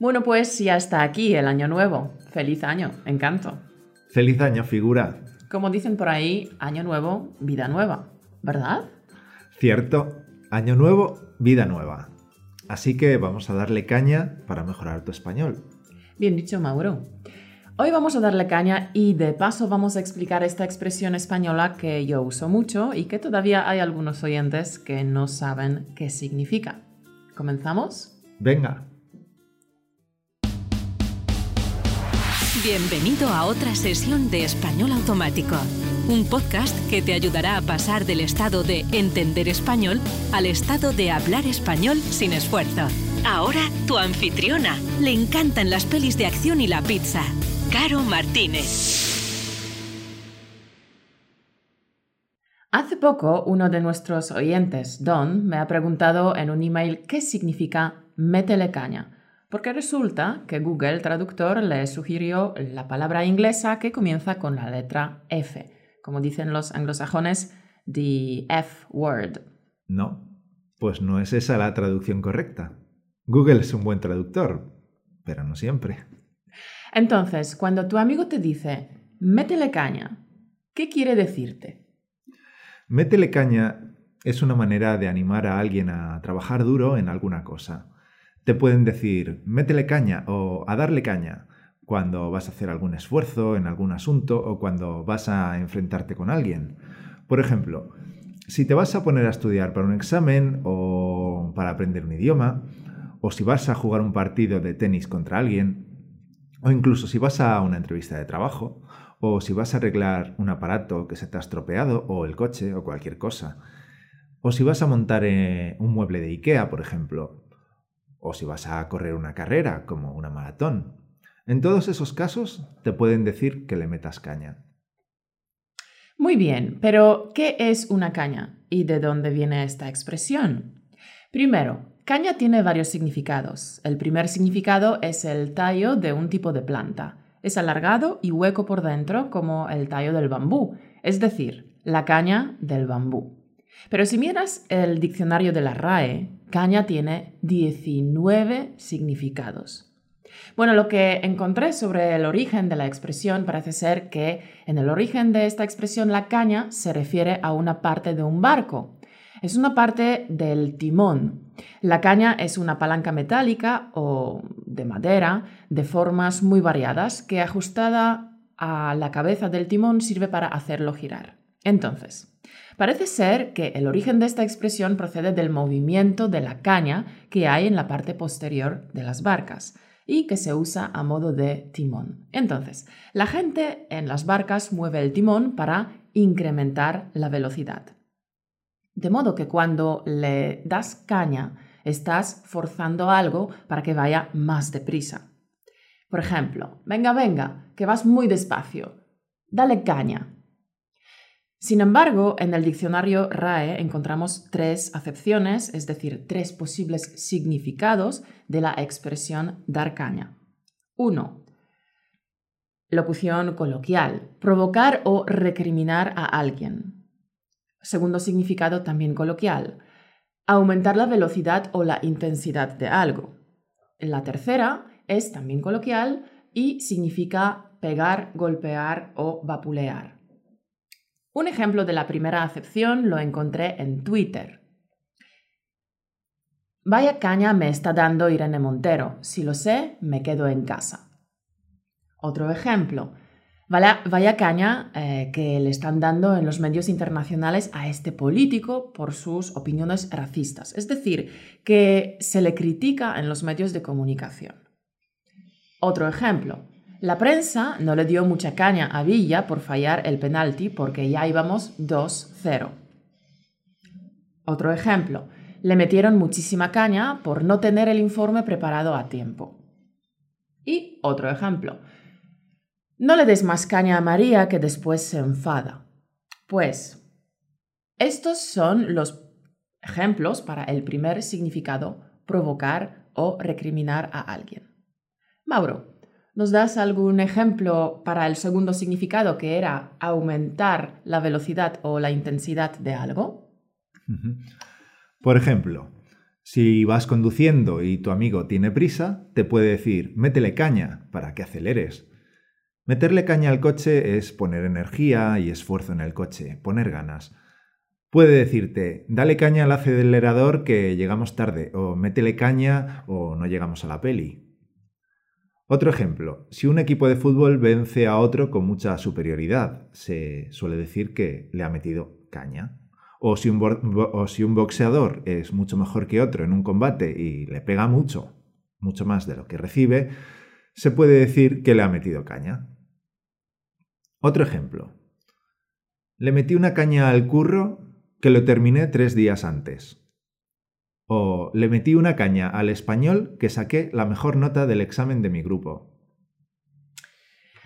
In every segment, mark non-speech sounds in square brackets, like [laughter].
Bueno, pues ya está aquí el año nuevo. Feliz año, encanto. Feliz año, figura. Como dicen por ahí, año nuevo, vida nueva, ¿verdad? Cierto, año nuevo, vida nueva. Así que vamos a darle caña para mejorar tu español. Bien dicho, Mauro. Hoy vamos a darle caña y de paso vamos a explicar esta expresión española que yo uso mucho y que todavía hay algunos oyentes que no saben qué significa. ¿Comenzamos? Venga. Bienvenido a otra sesión de Español Automático, un podcast que te ayudará a pasar del estado de entender español al estado de hablar español sin esfuerzo. Ahora, tu anfitriona. Le encantan las pelis de acción y la pizza. Caro Martínez. Hace poco uno de nuestros oyentes, Don, me ha preguntado en un email qué significa métele caña porque resulta que Google Traductor le sugirió la palabra inglesa que comienza con la letra F, como dicen los anglosajones, the F word. No, pues no es esa la traducción correcta. Google es un buen traductor, pero no siempre. Entonces, cuando tu amigo te dice, métele caña, ¿qué quiere decirte? Métele caña es una manera de animar a alguien a trabajar duro en alguna cosa te pueden decir, métele caña o a darle caña cuando vas a hacer algún esfuerzo en algún asunto o cuando vas a enfrentarte con alguien. Por ejemplo, si te vas a poner a estudiar para un examen o para aprender un idioma, o si vas a jugar un partido de tenis contra alguien, o incluso si vas a una entrevista de trabajo, o si vas a arreglar un aparato que se te ha estropeado, o el coche, o cualquier cosa, o si vas a montar eh, un mueble de IKEA, por ejemplo, o si vas a correr una carrera como una maratón. En todos esos casos te pueden decir que le metas caña. Muy bien, pero ¿qué es una caña y de dónde viene esta expresión? Primero, caña tiene varios significados. El primer significado es el tallo de un tipo de planta. Es alargado y hueco por dentro como el tallo del bambú, es decir, la caña del bambú. Pero si miras el diccionario de la RAE, caña tiene 19 significados. Bueno, lo que encontré sobre el origen de la expresión parece ser que en el origen de esta expresión la caña se refiere a una parte de un barco. Es una parte del timón. La caña es una palanca metálica o de madera de formas muy variadas que ajustada a la cabeza del timón sirve para hacerlo girar. Entonces, Parece ser que el origen de esta expresión procede del movimiento de la caña que hay en la parte posterior de las barcas y que se usa a modo de timón. Entonces, la gente en las barcas mueve el timón para incrementar la velocidad. De modo que cuando le das caña, estás forzando algo para que vaya más deprisa. Por ejemplo, venga, venga, que vas muy despacio. Dale caña. Sin embargo, en el diccionario RAE encontramos tres acepciones, es decir, tres posibles significados de la expresión dar caña. 1. Locución coloquial, provocar o recriminar a alguien. Segundo significado también coloquial, aumentar la velocidad o la intensidad de algo. La tercera es también coloquial y significa pegar, golpear o vapulear. Un ejemplo de la primera acepción lo encontré en Twitter. Vaya caña me está dando Irene Montero. Si lo sé, me quedo en casa. Otro ejemplo. Vaya, caña eh, que le están dando en los medios internacionales a este político por sus opiniones racistas. Es decir, que se le critica en los medios de comunicación. Otro ejemplo. La prensa no le dio mucha caña a Villa por fallar el penalti porque ya íbamos 2-0. Otro ejemplo, le metieron muchísima caña por no tener el informe preparado a tiempo. Y otro ejemplo, no le des más caña a María que después se enfada. Pues, estos son los ejemplos para el primer significado, provocar o recriminar a alguien. Mauro, ¿Nos das algún ejemplo para el segundo significado que era aumentar la velocidad o la intensidad de algo? Por ejemplo, Si vas conduciendo y tu amigo tiene prisa, te puede decir, métele caña para que aceleres. Meterle caña al coche es poner energía y esfuerzo en el coche, poner ganas. Puede decirte, dale caña al acelerador que llegamos tarde, o métele caña o no llegamos a la peli. Otro ejemplo, si un equipo de fútbol vence a otro con mucha superioridad, se suele decir que le ha metido caña. O si, un boxeador es mucho mejor que otro en un combate y le pega mucho, mucho más de lo que recibe, se puede decir que le ha metido caña. Otro ejemplo. Le metí una caña al curro que lo terminé tres días antes. O le metí una caña al español que saqué la mejor nota del examen de mi grupo.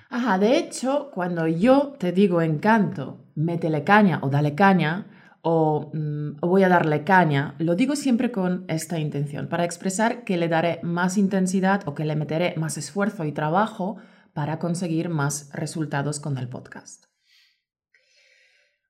Ajá, de hecho, cuando yo te digo encanto, métele caña o dale caña, Mm, o, voy a darle caña, lo digo siempre con esta intención, para expresar que le daré más intensidad o que le meteré más esfuerzo y trabajo para conseguir más resultados con el podcast.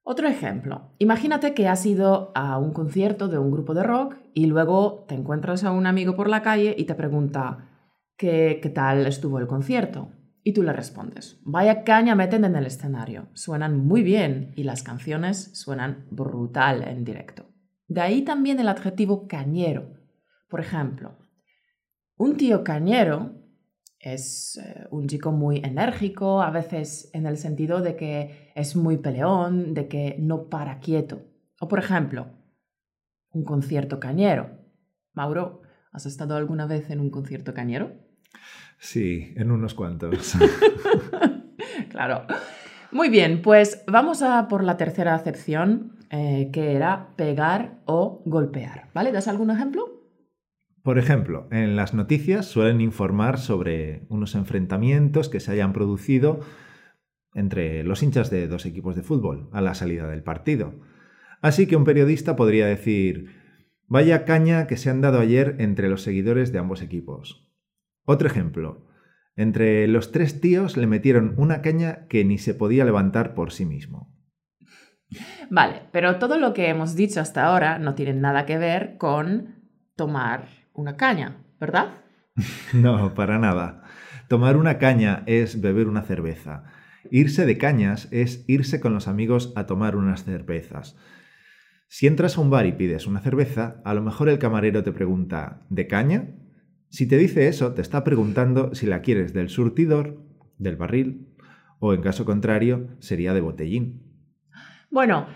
Otro ejemplo, imagínate que has ido a un concierto de un grupo de rock y luego te encuentras a un amigo por la calle y te pregunta qué, qué tal estuvo el concierto. Y tú le respondes, vaya caña meten en el escenario, suenan muy bien y las canciones suenan brutal en directo. De ahí también el adjetivo cañero. Por ejemplo, un tío cañero es eh, un chico muy enérgico, a veces en el sentido de que es muy peleón, de que no para quieto. O por ejemplo, un concierto cañero. Mauro, ¿has estado alguna vez en un concierto cañero? Sí, en unos cuantos. [laughs] claro. Muy bien, pues vamos a por la tercera acepción, eh, que era pegar o golpear. ¿Vale? ¿Das algún ejemplo? Por ejemplo, en las noticias suelen informar sobre unos enfrentamientos que se hayan producido entre los hinchas de dos equipos de fútbol a la salida del partido. Así que un periodista podría decir, vaya caña que se han dado ayer entre los seguidores de ambos equipos. Otro ejemplo. Entre los tres tíos le metieron una caña que ni se podía levantar por sí mismo. Vale, pero todo lo que hemos dicho hasta ahora no tiene nada que ver con tomar una caña, ¿verdad? [laughs] no, para nada. Tomar una caña es beber una cerveza. Irse de cañas es irse con los amigos a tomar unas cervezas. Si entras a un bar y pides una cerveza, a lo mejor el camarero te pregunta ¿de caña? Si te dice eso, te está preguntando si la quieres del surtidor, del barril, o en caso contrario, sería de botellín. Bueno,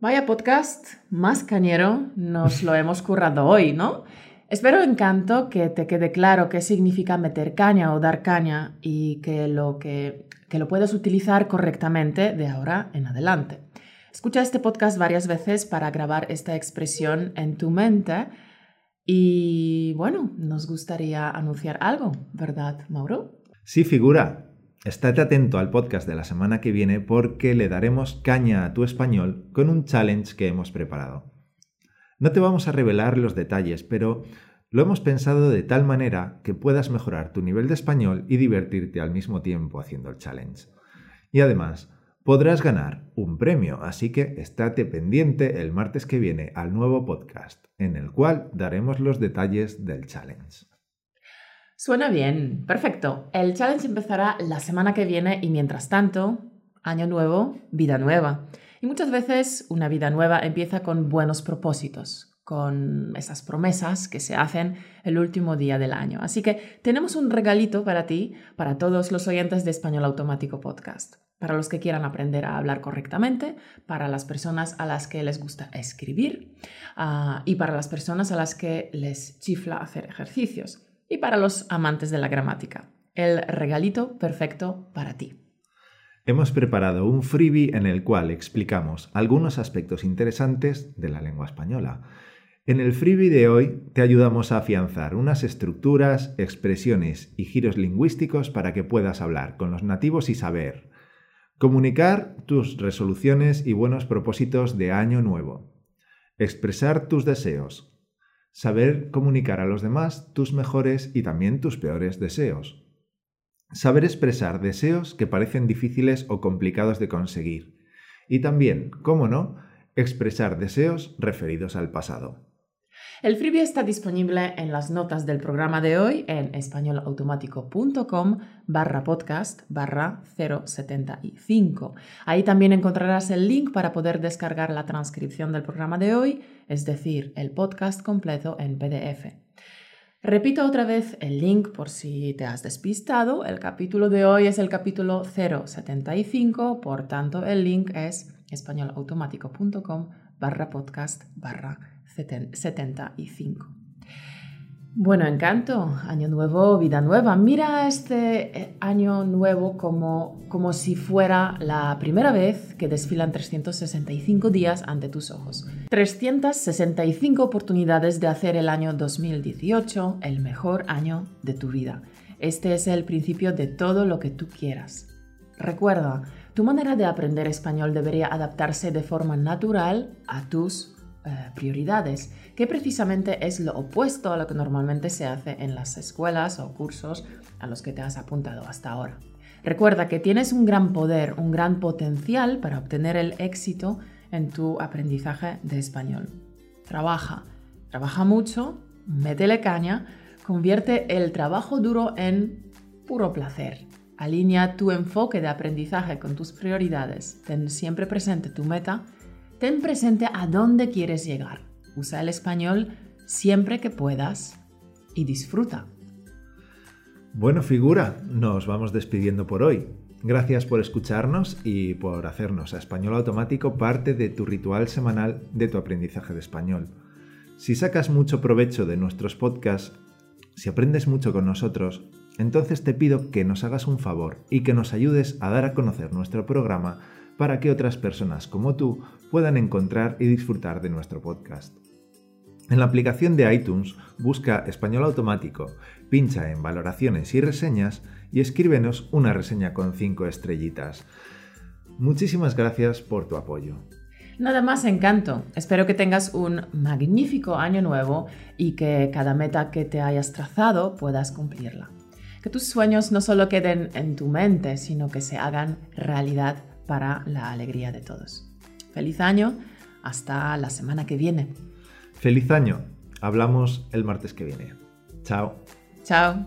vaya podcast más cañero nos lo hemos currado hoy, ¿no? Espero encanto que te quede claro qué significa meter caña o dar caña y que lo, que, que lo puedas utilizar correctamente de ahora en adelante. Escucha este podcast varias veces para grabar esta expresión en tu mente y bueno, nos gustaría anunciar algo, ¿verdad, Mauro? Sí, figura. Estate atento al podcast de la semana que viene porque le daremos caña a tu español con un challenge que hemos preparado. No te vamos a revelar los detalles, pero lo hemos pensado de tal manera que puedas mejorar tu nivel de español y divertirte al mismo tiempo haciendo el challenge. Y además, podrás ganar un premio, así que estate pendiente el martes que viene al nuevo podcast, en el cual daremos los detalles del challenge. Suena bien, perfecto. El challenge empezará la semana que viene y mientras tanto, año nuevo, vida nueva. Y muchas veces una vida nueva empieza con buenos propósitos, con esas promesas que se hacen el último día del año. Así que tenemos un regalito para ti, para todos los oyentes de Español Automático Podcast para los que quieran aprender a hablar correctamente, para las personas a las que les gusta escribir ah, y para las personas a las que les chifla hacer ejercicios y para los amantes de la gramática. El regalito perfecto para ti. Hemos preparado un freebie en el cual explicamos algunos aspectos interesantes de la lengua española. En el freebie de hoy te ayudamos a afianzar unas estructuras, expresiones y giros lingüísticos para que puedas hablar con los nativos y saber Comunicar tus resoluciones y buenos propósitos de año nuevo. Expresar tus deseos. Saber comunicar a los demás tus mejores y también tus peores deseos. Saber expresar deseos que parecen difíciles o complicados de conseguir. Y también, cómo no, expresar deseos referidos al pasado. El freebie está disponible en las notas del programa de hoy en españolautomático.com barra podcast barra 075. Ahí también encontrarás el link para poder descargar la transcripción del programa de hoy, es decir, el podcast completo en PDF. Repito otra vez el link por si te has despistado. El capítulo de hoy es el capítulo 075, por tanto el link es españolautomático.com barra podcast barra 75. Bueno, encanto, año nuevo, vida nueva. Mira este eh, año nuevo como, como si fuera la primera vez que desfilan 365 días ante tus ojos. 365 oportunidades de hacer el año 2018 el mejor año de tu vida. Este es el principio de todo lo que tú quieras. Recuerda, tu manera de aprender español debería adaptarse de forma natural a tus eh, prioridades, que precisamente es lo opuesto a lo que normalmente se hace en las escuelas o cursos a los que te has apuntado hasta ahora. Recuerda que tienes un gran poder, un gran potencial para obtener el éxito en tu aprendizaje de español. Trabaja, trabaja mucho, métele caña, convierte el trabajo duro en puro placer. Alinea tu enfoque de aprendizaje con tus prioridades. Ten siempre presente tu meta Ten presente a dónde quieres llegar. Usa el español siempre que puedas y disfruta. Bueno, figura, nos vamos despidiendo por hoy. Gracias por escucharnos y por hacernos a Español Automático parte de tu ritual semanal de tu aprendizaje de español. Si sacas mucho provecho de nuestros podcasts, si aprendes mucho con nosotros, entonces te pido que nos hagas un favor y que nos ayudes a dar a conocer nuestro programa para que otras personas como tú puedan encontrar y disfrutar de nuestro podcast. En la aplicación de iTunes busca Español Automático, pincha en Valoraciones y Reseñas y escríbenos una reseña con 5 estrellitas. Muchísimas gracias por tu apoyo. Nada más encanto. Espero que tengas un magnífico año nuevo y que cada meta que te hayas trazado puedas cumplirla. Que tus sueños no solo queden en tu mente, sino que se hagan realidad para la alegría de todos. Feliz año, hasta la semana que viene. Feliz año, hablamos el martes que viene. Chao. Chao.